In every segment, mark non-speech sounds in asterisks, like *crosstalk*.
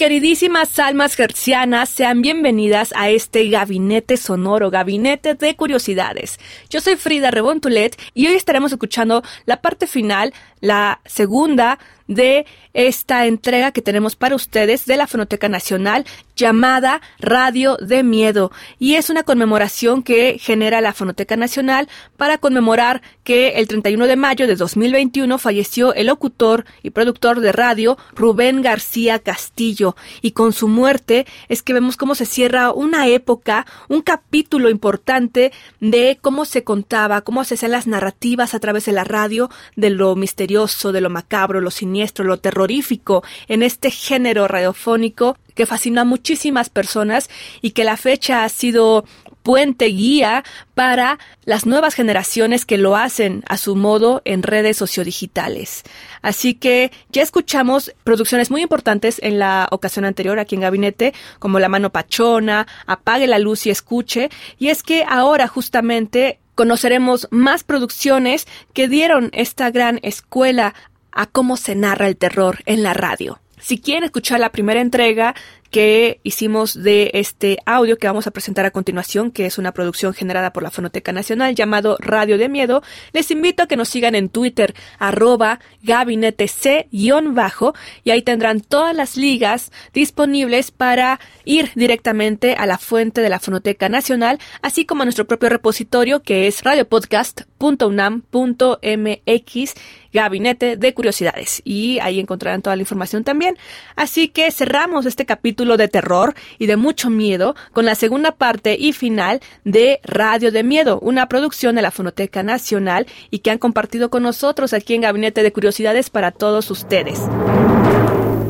Queridísimas almas gercianas, sean bienvenidas a este gabinete sonoro, gabinete de curiosidades. Yo soy Frida Rebontulet y hoy estaremos escuchando la parte final, la segunda de esta entrega que tenemos para ustedes de la Fonoteca Nacional llamada Radio de Miedo. Y es una conmemoración que genera la Fonoteca Nacional para conmemorar que el 31 de mayo de 2021 falleció el locutor y productor de radio Rubén García Castillo. Y con su muerte es que vemos cómo se cierra una época, un capítulo importante de cómo se contaba, cómo se hacían las narrativas a través de la radio de lo misterioso, de lo macabro, lo siniestro lo terrorífico en este género radiofónico que fascinó a muchísimas personas y que la fecha ha sido puente guía para las nuevas generaciones que lo hacen a su modo en redes sociodigitales. Así que ya escuchamos producciones muy importantes en la ocasión anterior aquí en Gabinete, como La mano pachona, Apague la luz y escuche, y es que ahora justamente conoceremos más producciones que dieron esta gran escuela a cómo se narra el terror en la radio. Si quieren escuchar la primera entrega que hicimos de este audio que vamos a presentar a continuación, que es una producción generada por la Fonoteca Nacional llamado Radio de Miedo, les invito a que nos sigan en Twitter, arroba gabinete C-bajo, y ahí tendrán todas las ligas disponibles para ir directamente a la fuente de la Fonoteca Nacional, así como a nuestro propio repositorio que es radiopodcast.unam.mx Gabinete de Curiosidades. Y ahí encontrarán toda la información también. Así que cerramos este capítulo de terror y de mucho miedo con la segunda parte y final de Radio de Miedo, una producción de la Fonoteca Nacional y que han compartido con nosotros aquí en Gabinete de Curiosidades para todos ustedes.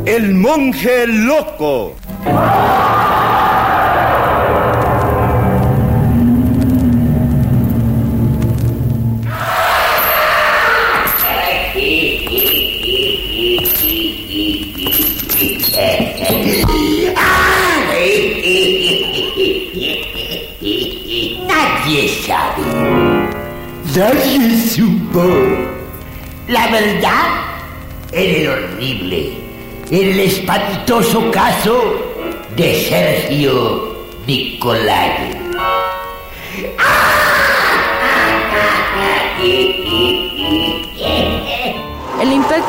El monje loco. Nadie sabe. Nadie supo. La verdad en el horrible, en el espantoso caso de Sergio Nicolai.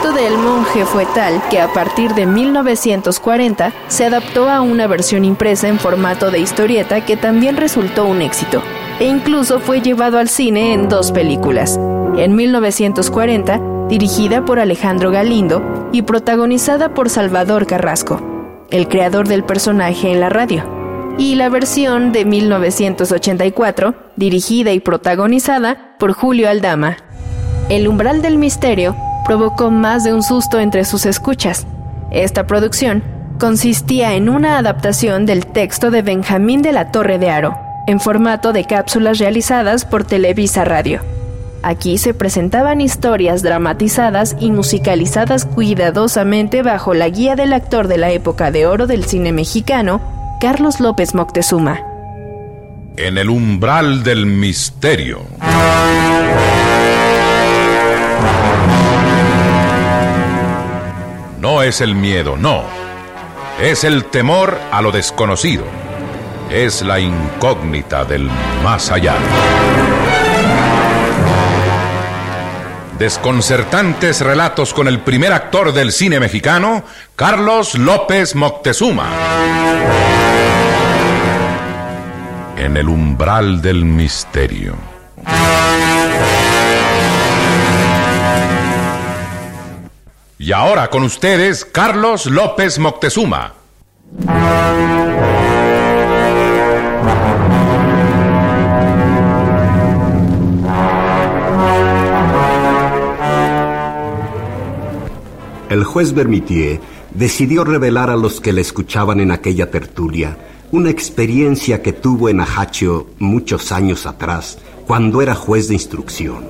Impacto de El monje fue tal que a partir de 1940 se adaptó a una versión impresa en formato de historieta que también resultó un éxito, e incluso fue llevado al cine en dos películas. En 1940, dirigida por Alejandro Galindo y protagonizada por Salvador Carrasco, el creador del personaje en la radio, y la versión de 1984, dirigida y protagonizada por Julio Aldama. El umbral del misterio provocó más de un susto entre sus escuchas. Esta producción consistía en una adaptación del texto de Benjamín de la Torre de Aro, en formato de cápsulas realizadas por Televisa Radio. Aquí se presentaban historias dramatizadas y musicalizadas cuidadosamente bajo la guía del actor de la época de oro del cine mexicano, Carlos López Moctezuma. En el umbral del misterio. Es el miedo, no. Es el temor a lo desconocido. Es la incógnita del más allá. Desconcertantes relatos con el primer actor del cine mexicano, Carlos López Moctezuma. En el umbral del misterio. Y ahora con ustedes, Carlos López Moctezuma. el juez Bermitier decidió revelar a los que le escuchaban en aquella tertulia una experiencia que tuvo en Ajaccio muchos años atrás, cuando era juez de instrucción,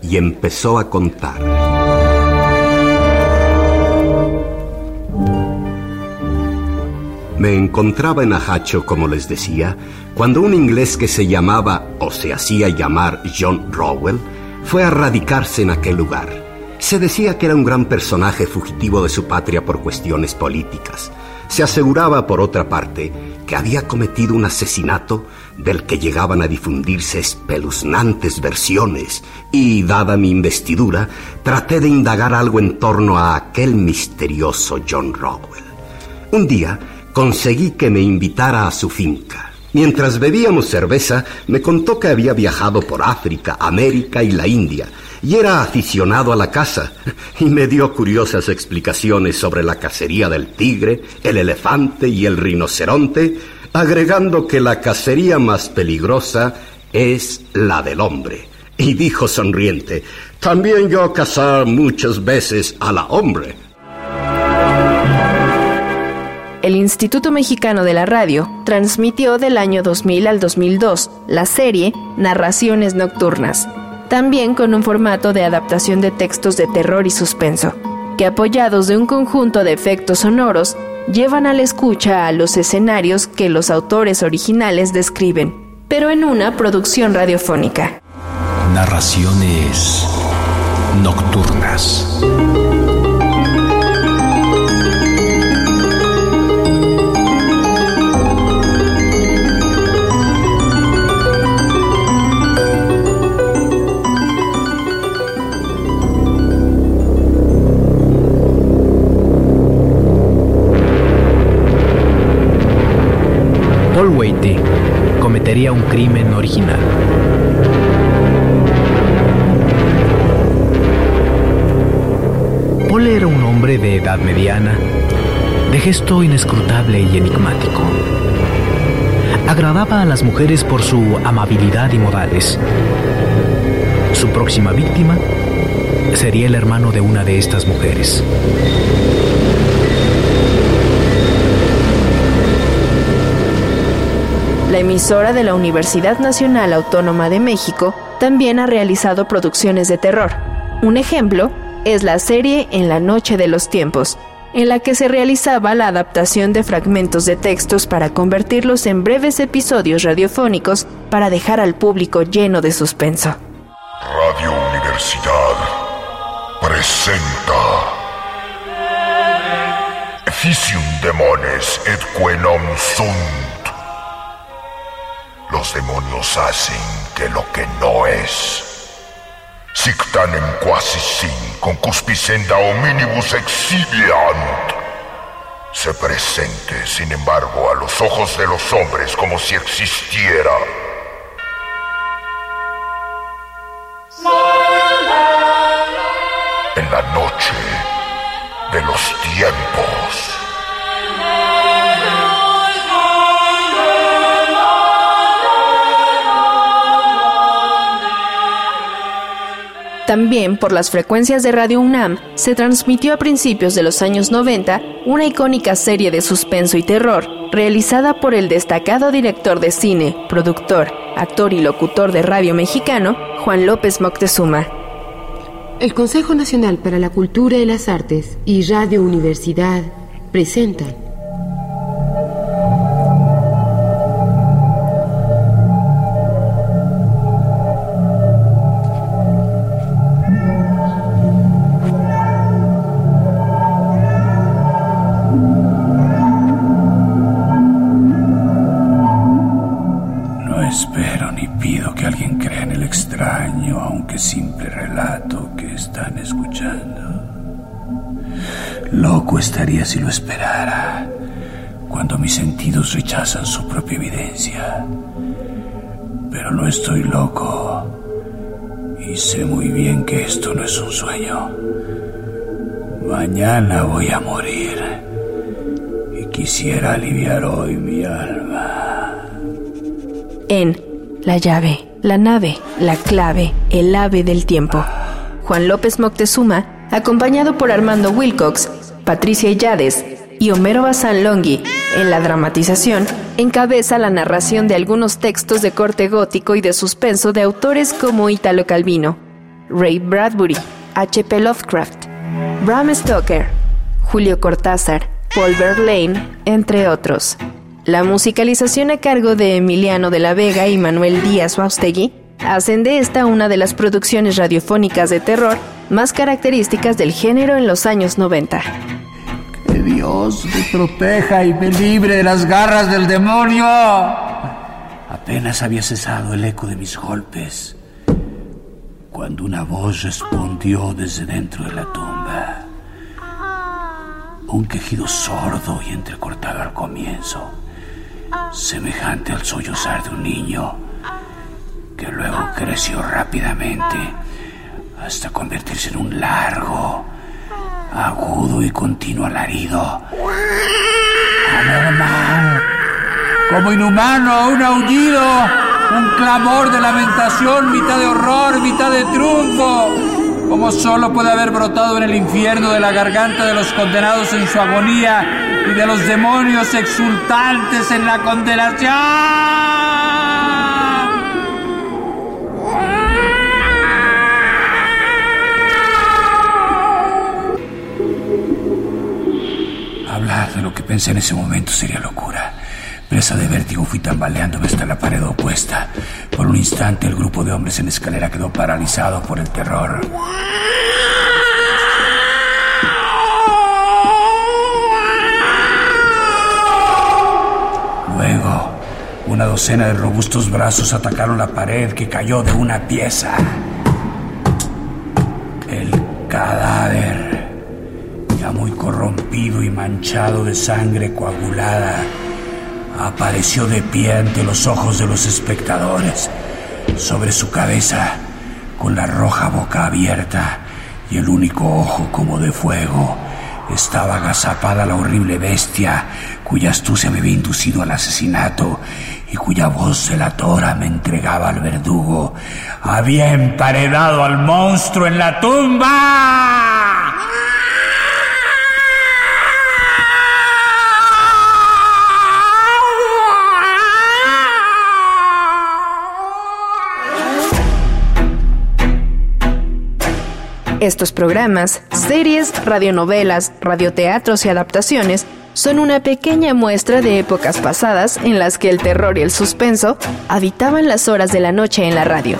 y empezó a contar. Me encontraba en Ajaccio, como les decía, cuando un inglés que se llamaba, o se hacía llamar John Rowell, fue a radicarse en aquel lugar. Se decía que era un gran personaje fugitivo de su patria por cuestiones políticas. Se aseguraba, por otra parte, que había cometido un asesinato del que llegaban a difundirse espeluznantes versiones y, dada mi investidura, traté de indagar algo en torno a aquel misterioso John Rowell. Un día conseguí que me invitara a su finca. Mientras bebíamos cerveza, me contó que había viajado por África, América y la India, y era aficionado a la caza, *laughs* y me dio curiosas explicaciones sobre la cacería del tigre, el elefante y el rinoceronte, agregando que la cacería más peligrosa es la del hombre. Y dijo sonriente, también yo cazar muchas veces a la hombre. El Instituto Mexicano de la Radio transmitió del año 2000 al 2002 la serie Narraciones Nocturnas, también con un formato de adaptación de textos de terror y suspenso, que apoyados de un conjunto de efectos sonoros, llevan a la escucha a los escenarios que los autores originales describen, pero en una producción radiofónica. Narraciones Nocturnas. Waite cometería un crimen original. Paul era un hombre de edad mediana, de gesto inescrutable y enigmático. Agradaba a las mujeres por su amabilidad y modales. Su próxima víctima sería el hermano de una de estas mujeres. La emisora de la Universidad Nacional Autónoma de México también ha realizado producciones de terror. Un ejemplo es la serie En la Noche de los Tiempos, en la que se realizaba la adaptación de fragmentos de textos para convertirlos en breves episodios radiofónicos para dejar al público lleno de suspenso. Radio Universidad presenta Efficium Demones et Quenom Sunt. Los demonios hacen que lo que no es. Sictanem quasi sin concupiscenda hominibus exhibiant. Se presente, sin embargo, a los ojos de los hombres como si existiera. En la noche de los tiempos. También por las frecuencias de Radio UNAM se transmitió a principios de los años 90 una icónica serie de suspenso y terror realizada por el destacado director de cine, productor, actor y locutor de radio mexicano, Juan López Moctezuma. El Consejo Nacional para la Cultura y las Artes y Radio Universidad presentan espero ni pido que alguien crea en el extraño, aunque simple relato que están escuchando. Loco estaría si lo esperara, cuando mis sentidos rechazan su propia evidencia. Pero no estoy loco, y sé muy bien que esto no es un sueño. Mañana voy a morir, y quisiera aliviar hoy mi alma. En La llave, la nave, la clave, el ave del tiempo. Juan López Moctezuma acompañado por Armando Wilcox, Patricia Yades y Homero Bazán Longhi. En la dramatización, encabeza la narración de algunos textos de corte gótico y de suspenso de autores como Italo Calvino, Ray Bradbury, H.P. Lovecraft, Bram Stoker, Julio Cortázar, Paul Verlaine, entre otros. La musicalización a cargo de Emiliano de la Vega y Manuel Díaz Waustegui hacen de esta una de las producciones radiofónicas de terror más características del género en los años 90. Que Dios me proteja y me libre de las garras del demonio. Apenas había cesado el eco de mis golpes cuando una voz respondió desde dentro de la tumba. Un quejido sordo y entrecortado al comienzo, semejante al sollozar de un niño, que luego creció rápidamente hasta convertirse en un largo, agudo y continuo alarido. Como inhumano, un aullido, un clamor de lamentación, mitad de horror, mitad de triunfo, como solo puede haber brotado en el infierno de la garganta de los condenados en su agonía de los demonios exultantes en la condenación. Hablar de lo que pensé en ese momento sería locura. Presa de vértigo fui tambaleándome hasta la pared opuesta. Por un instante el grupo de hombres en escalera quedó paralizado por el terror. Luego, una docena de robustos brazos atacaron la pared que cayó de una pieza. El cadáver, ya muy corrompido y manchado de sangre coagulada, apareció de pie ante los ojos de los espectadores. Sobre su cabeza, con la roja boca abierta y el único ojo como de fuego, estaba agazapada la horrible bestia cuya astucia me había inducido al asesinato y cuya voz delatora me entregaba al verdugo. Había emparedado al monstruo en la tumba. Estos programas, series, radionovelas, radioteatros y adaptaciones son una pequeña muestra de épocas pasadas en las que el terror y el suspenso habitaban las horas de la noche en la radio.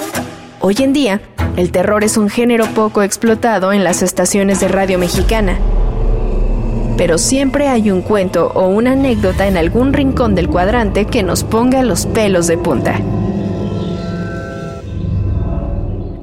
Hoy en día, el terror es un género poco explotado en las estaciones de radio mexicana. Pero siempre hay un cuento o una anécdota en algún rincón del cuadrante que nos ponga los pelos de punta.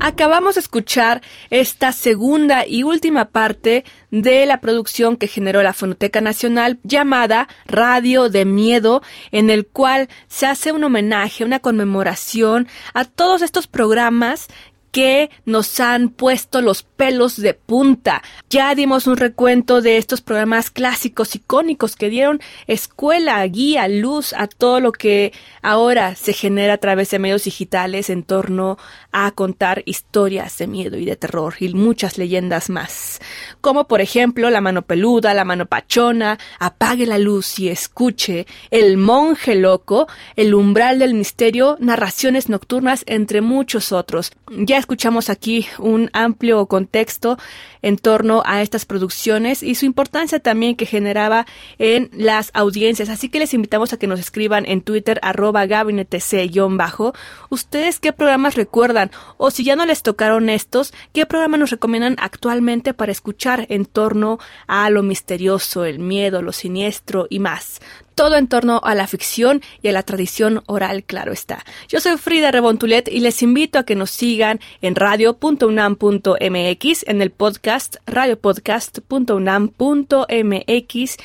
Acabamos de escuchar esta segunda y última parte de la producción que generó la Fonoteca Nacional llamada Radio de Miedo, en el cual se hace un homenaje, una conmemoración a todos estos programas que nos han puesto los pelos de punta. Ya dimos un recuento de estos programas clásicos icónicos que dieron escuela, guía, luz a todo lo que ahora se genera a través de medios digitales en torno a contar historias de miedo y de terror y muchas leyendas más. Como por ejemplo La mano peluda, La mano pachona, Apague la luz y escuche, El monje loco, El umbral del misterio, Narraciones nocturnas, entre muchos otros. Ya escuchamos aquí un amplio contexto en torno a estas producciones y su importancia también que generaba en las audiencias. Así que les invitamos a que nos escriban en Twitter arroba gabinetec-bajo. ¿Ustedes qué programas recuerdan? O si ya no les tocaron estos, ¿qué programas nos recomiendan actualmente para escuchar en torno a lo misterioso, el miedo, lo siniestro y más? Todo en torno a la ficción y a la tradición oral, claro está. Yo soy Frida Rebontulet y les invito a que nos sigan en radio.unam.mx, en el podcast radiopodcast.unam.mx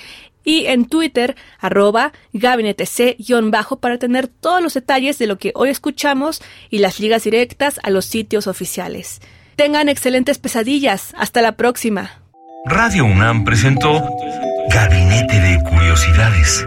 y en Twitter, arroba gabinetec-bajo para tener todos los detalles de lo que hoy escuchamos y las ligas directas a los sitios oficiales. Tengan excelentes pesadillas. Hasta la próxima. Radio UNAM presentó Gabinete de Curiosidades.